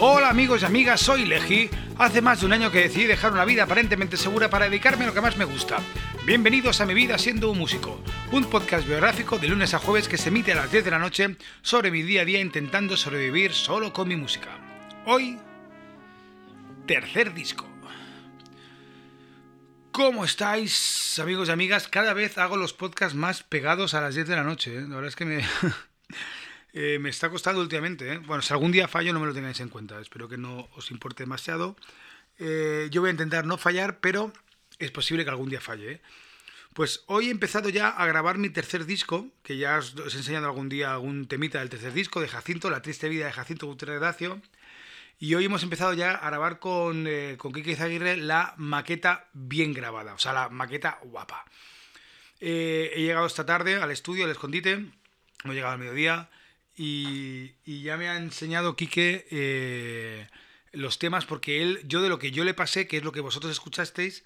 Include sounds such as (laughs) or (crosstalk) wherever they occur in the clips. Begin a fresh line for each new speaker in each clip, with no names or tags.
Hola amigos y amigas, soy Leji. Hace más de un año que decidí dejar una vida aparentemente segura para dedicarme a lo que más me gusta. Bienvenidos a Mi Vida Siendo un Músico, un podcast biográfico de lunes a jueves que se emite a las 10 de la noche sobre mi día a día intentando sobrevivir solo con mi música. Hoy, tercer disco. ¿Cómo estáis, amigos y amigas? Cada vez hago los podcasts más pegados a las 10 de la noche. ¿eh? La verdad es que me, (laughs) eh, me está costando últimamente. ¿eh? Bueno, si algún día fallo, no me lo tengáis en cuenta. Espero que no os importe demasiado. Eh, yo voy a intentar no fallar, pero es posible que algún día falle. Pues hoy he empezado ya a grabar mi tercer disco, que ya os, he enseñado algún día algún temita del tercer disco de Jacinto, La triste vida de Jacinto Gutiérrez. Y hoy hemos empezado ya a grabar con, eh, con Kike Izaguirre la maqueta bien grabada, o sea, la maqueta guapa. He llegado esta tarde al estudio, al escondite, hemos llegado al mediodía y, ya me ha enseñado Quique eh, los temas porque él, yo de lo que yo le pasé, que es lo que vosotros escuchasteis,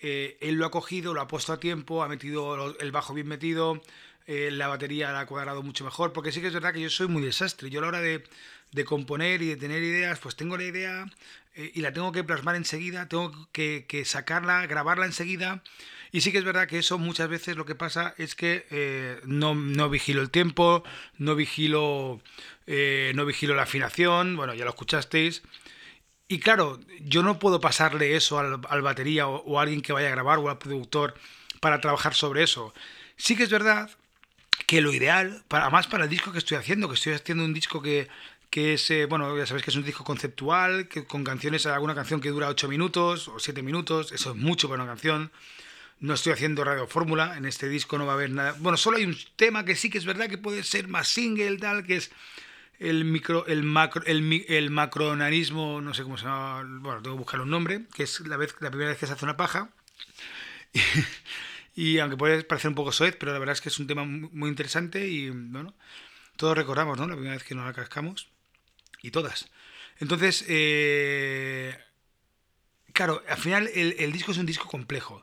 eh, él lo ha cogido, lo ha puesto a tiempo, ha metido el bajo bien metido, eh, la batería la ha cuadrado mucho mejor, porque sí que es verdad que yo soy muy desastre. Yo a la hora de, de componer y de tener ideas, pues tengo la idea y la tengo que plasmar enseguida, tengo que, que, sacarla, grabarla enseguida. Y sí que es verdad que eso muchas veces lo que pasa es que eh, no, no, vigilo el tiempo, no vigilo, eh, no vigilo la afinación, bueno, ya lo escuchasteis. Y claro, yo no puedo pasarle eso al, al batería o, a alguien que vaya a grabar o al productor para trabajar sobre eso. Sí que es verdad que lo ideal, para, más para el disco que estoy haciendo, que estoy haciendo un disco que, que es, eh, bueno, ya sabéis que es un disco conceptual, que con canciones, alguna canción que dura 8 minutos o 7 minutos, eso es mucho para una canción. No estoy haciendo radio fórmula, en este disco no va a haber nada. Bueno, solo hay un tema que sí que es verdad que puede ser más single, tal, que es el micro, el macro, el, el macronanismo, no sé cómo se llama, bueno, tengo que buscar un nombre, que es la, vez, la primera vez que se hace una paja. (laughs) Y, aunque puede parecer un poco soez, pero la verdad es que es un tema muy interesante y, bueno, todos recordamos, ¿no? La primera vez que nos la cascamos y todas. Entonces, eh, claro, al final el, el, disco es un disco complejo.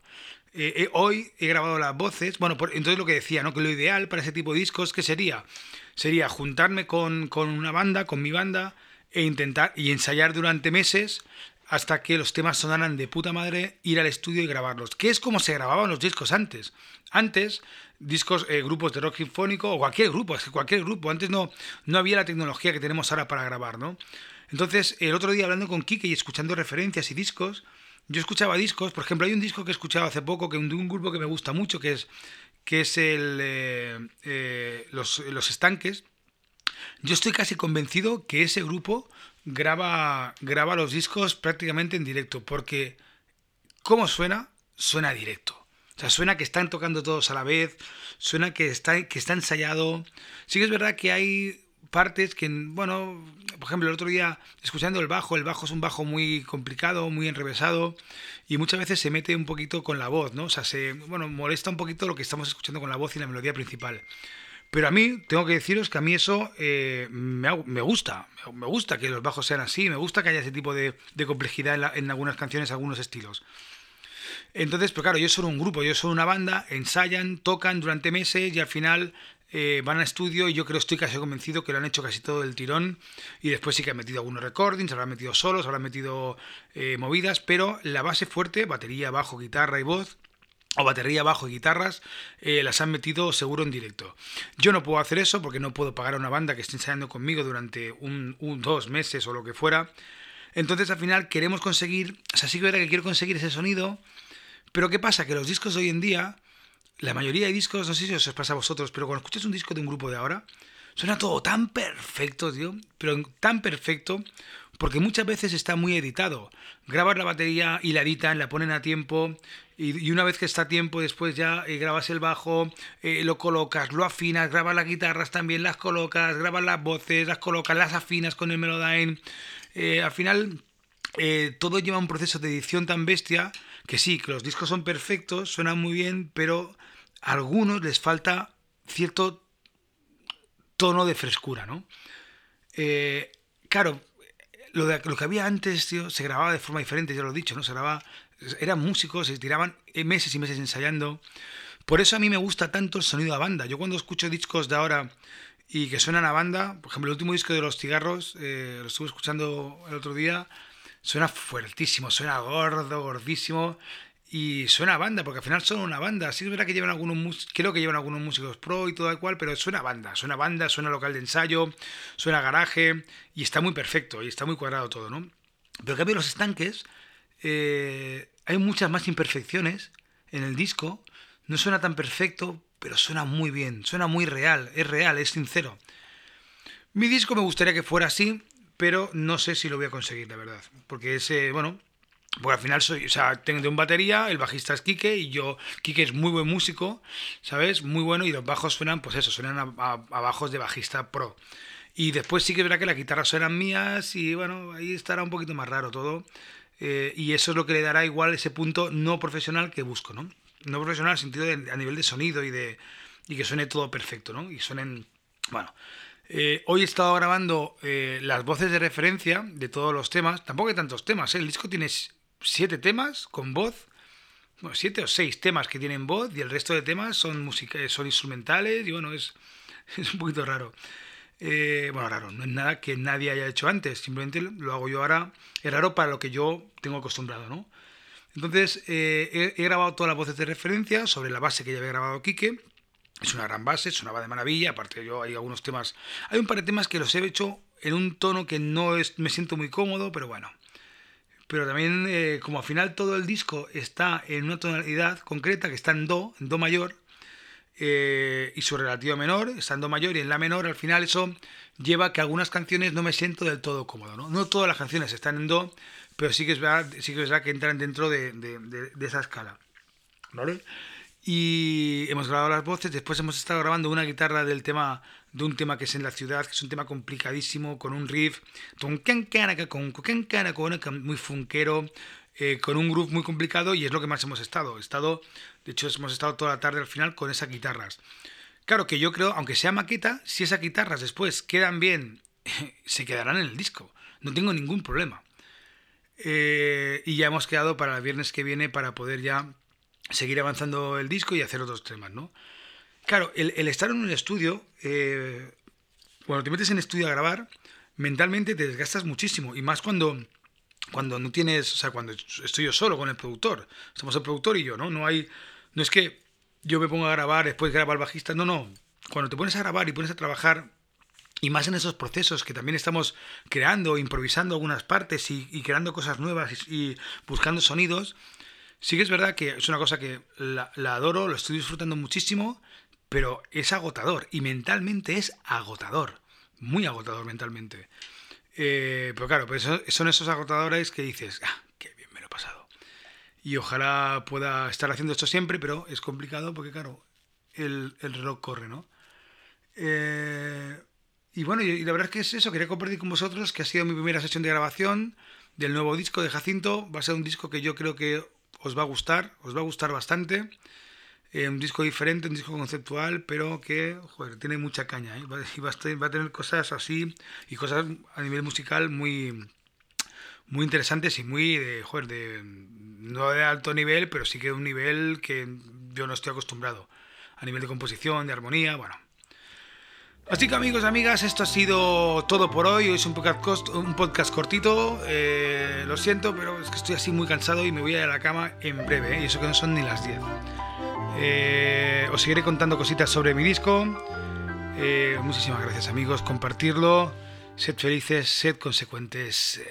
Eh, eh, hoy he grabado las voces, bueno, entonces lo que decía, ¿no? Que lo ideal para ese tipo de discos, ¿qué sería? Sería juntarme con, con una banda, con mi banda, e intentar y ensayar durante meses hasta que los temas sonaran de puta madre, ir al estudio y grabarlos. Que es como se grababan los discos antes. Antes, discos, eh, grupos de rock sinfónico, o cualquier grupo, es que cualquier grupo. Antes no, no había la tecnología que tenemos ahora para grabar, ¿no? Entonces, el otro día hablando con Kike y escuchando referencias y discos, yo escuchaba discos, por ejemplo, hay un disco que he escuchado hace poco, que de un grupo que me gusta mucho, que es, que es el, eh, eh, los, los Estanques. Yo estoy casi convencido que ese grupo graba, graba los discos prácticamente en directo, porque ¿cómo suena? Suena directo. O sea, suena que están tocando todos a la vez, suena que está, que está ensayado. Sí que es verdad que hay partes que, bueno, por ejemplo, el otro día escuchando el bajo, el bajo es un bajo muy complicado, muy enrevesado y muchas veces se mete un poquito con la voz, ¿no? O sea, se, bueno, molesta un poquito lo que estamos escuchando con la voz y la melodía principal. Pero a mí, tengo que deciros que a mí eso eh, me, me, gusta. Me gusta que los bajos sean así, me gusta que haya ese tipo de, de complejidad en, la, en, algunas canciones, algunos estilos. Entonces, pues claro, yo soy un grupo, yo soy una banda, ensayan, tocan durante meses y al final eh, van a estudio y yo creo, estoy casi convencido que lo han hecho casi todo el tirón y después sí que han metido algunos recordings, habrán metido solos, habrán metido eh, movidas, pero la base fuerte, batería, bajo, guitarra y voz, o batería, bajo y guitarras, eh, las han metido seguro en directo. Yo no puedo hacer eso porque no puedo pagar a una banda que esté ensayando conmigo durante un, un, dos meses o lo que fuera. Entonces al final queremos conseguir, o sea, sí que era que quiero conseguir ese sonido, pero ¿qué pasa? Que los discos de hoy en día, la mayoría de discos, no sé si os pasa a vosotros, pero cuando escuchas un disco de un grupo de ahora, suena todo tan perfecto, tío, pero tan perfecto, porque muchas veces está muy editado. Grabas la batería y la editan, la ponen a tiempo, y, una vez que está a tiempo, después ya eh, grabas el bajo, eh, lo colocas, lo afinas, grabas las guitarras también, las colocas, grabas las voces, las colocas, las afinas con el Melodyne. Eh, al final, eh, todo lleva un proceso de edición tan bestia que sí, que los discos son perfectos, suenan muy bien, pero a algunos les falta cierto tono de frescura, ¿no? Eh, claro, lo, de, lo que había antes, tío, se grababa de forma diferente, ya lo he dicho, ¿no? Se grababa, eran músicos, se tiraban meses y meses ensayando. Por eso a mí me gusta tanto el sonido a banda. Yo cuando escucho discos de ahora y que suenan a banda. Por ejemplo, el último disco de Los Cigarros, eh, lo estuve escuchando el otro día, suena fuertísimo, suena gordo, gordísimo y suena banda, porque al final son una banda. Sí es verdad que llevan algunos, creo que llevan algunos músicos pro y todo igual, pero suena a banda, suena banda, suena local de ensayo, suena garaje y está muy perfecto y está muy cuadrado todo, ¿no? Pero en cambio los estanques, eh, hay muchas más imperfecciones en el disco, no suena tan perfecto, pero suena muy bien, suena muy real, es real, es sincero. Mi disco me gustaría que fuera así, pero no sé si lo voy a conseguir, la verdad. Porque ese, bueno, porque al final soy, o sea, tengo un batería, el bajista es Kike y yo, Kike es muy buen músico, ¿sabes? Muy bueno y los bajos suenan, pues eso, suenan a, bajos de bajista pro. Y después sí que verdad que las guitarras suenan mías y bueno, ahí estará un poquito más raro todo. Eh, y eso es lo que le dará igual ese punto no profesional que busco, ¿no? no profesional en el sentido de, a nivel de sonido y de y que suene todo perfecto, ¿no? Y suenen, bueno. Eh, hoy he estado grabando eh, las voces de referencia de todos los temas. Tampoco hay tantos temas, ¿eh? El disco tiene siete temas con voz. Bueno, siete o seis temas que tienen voz y el resto de temas son, música, son instrumentales y bueno, es, (laughs) es un poquito raro. bueno, raro, no es nada que nadie haya hecho antes, simplemente lo hago yo ahora. Es raro para lo que yo tengo acostumbrado, ¿no? Entonces, eh, he, grabado todas las voces de referencia sobre la base que ya había grabado Quique. Es una gran base, sonaba de maravilla. Aparte, yo hay algunos temas. Hay un par de temas que los he hecho en un tono que no es, me siento muy cómodo, pero bueno. Pero también, eh, como al final todo el disco está en una tonalidad concreta, que está en Do, en Do mayor, eh, y su relativa menor, está en Do mayor y en La menor, al final eso lleva a que algunas canciones no me siento del todo cómodo. No, no todas las canciones están en Do, pero sí que es verdad, sí que, es verdad que entran dentro de, esa escala. ¿Vale? Y hemos grabado las voces, después hemos estado grabando una guitarra del tema, de un tema que es en la ciudad, que es un tema complicadísimo, con un riff, muy funkero, eh, con un groove muy complicado y es lo que más hemos estado. estado. De hecho, hemos estado toda la tarde al final con esas guitarras. Claro que yo creo, aunque sea maqueta, si esas guitarras después quedan bien, (laughs) se quedarán en el disco. No tengo ningún problema. Eh, y ya hemos quedado para el viernes que viene para poder ya seguir avanzando el disco y hacer otros temas, ¿no? Claro, el, estar en un estudio, eh, cuando te metes en estudio a grabar, mentalmente te desgastas muchísimo. Y más cuando, cuando no tienes, o sea, cuando estoy yo solo con el productor. Somos el productor y yo, ¿no? No hay, no es que yo me ponga a grabar, después graba el bajista. No, no. Cuando te pones a grabar y pones a trabajar y más en esos procesos que también estamos creando, improvisando algunas partes y, creando cosas nuevas y, buscando sonidos, sí que es verdad que es una cosa que la, adoro, lo estoy disfrutando muchísimo, pero es agotador y mentalmente es agotador, muy agotador mentalmente. Eh, pero claro, pues son esos agotadores que dices, ah, qué bien me lo he pasado. Y ojalá pueda estar haciendo esto siempre, pero es complicado porque claro, el, el reloj corre, ¿no? Eh, y bueno, y, la verdad es que es eso, quería compartir con vosotros que ha sido mi primera sesión de grabación del nuevo disco de Jacinto. Va a ser un disco que yo creo que os va a gustar, os va a gustar bastante. Eh, un disco diferente, un disco conceptual, pero que joder, tiene mucha caña. ¿eh? Va, a tener cosas así y cosas a nivel musical muy, muy interesantes y muy de, joder, de, no de alto nivel, pero sí que de un nivel que yo no estoy acostumbrado. A nivel de composición, de armonía, bueno, Así que amigos, amigas, esto ha sido todo por hoy. Hoy es un podcast, cortito. Eh, lo siento, pero es que estoy así muy cansado y me voy a ir a la cama en breve. ¿eh? Y eso que no son ni las 10. Eh, os seguiré contando cositas sobre mi disco. muchísimas gracias amigos. Compartirlo. Sed felices, sed consecuentes.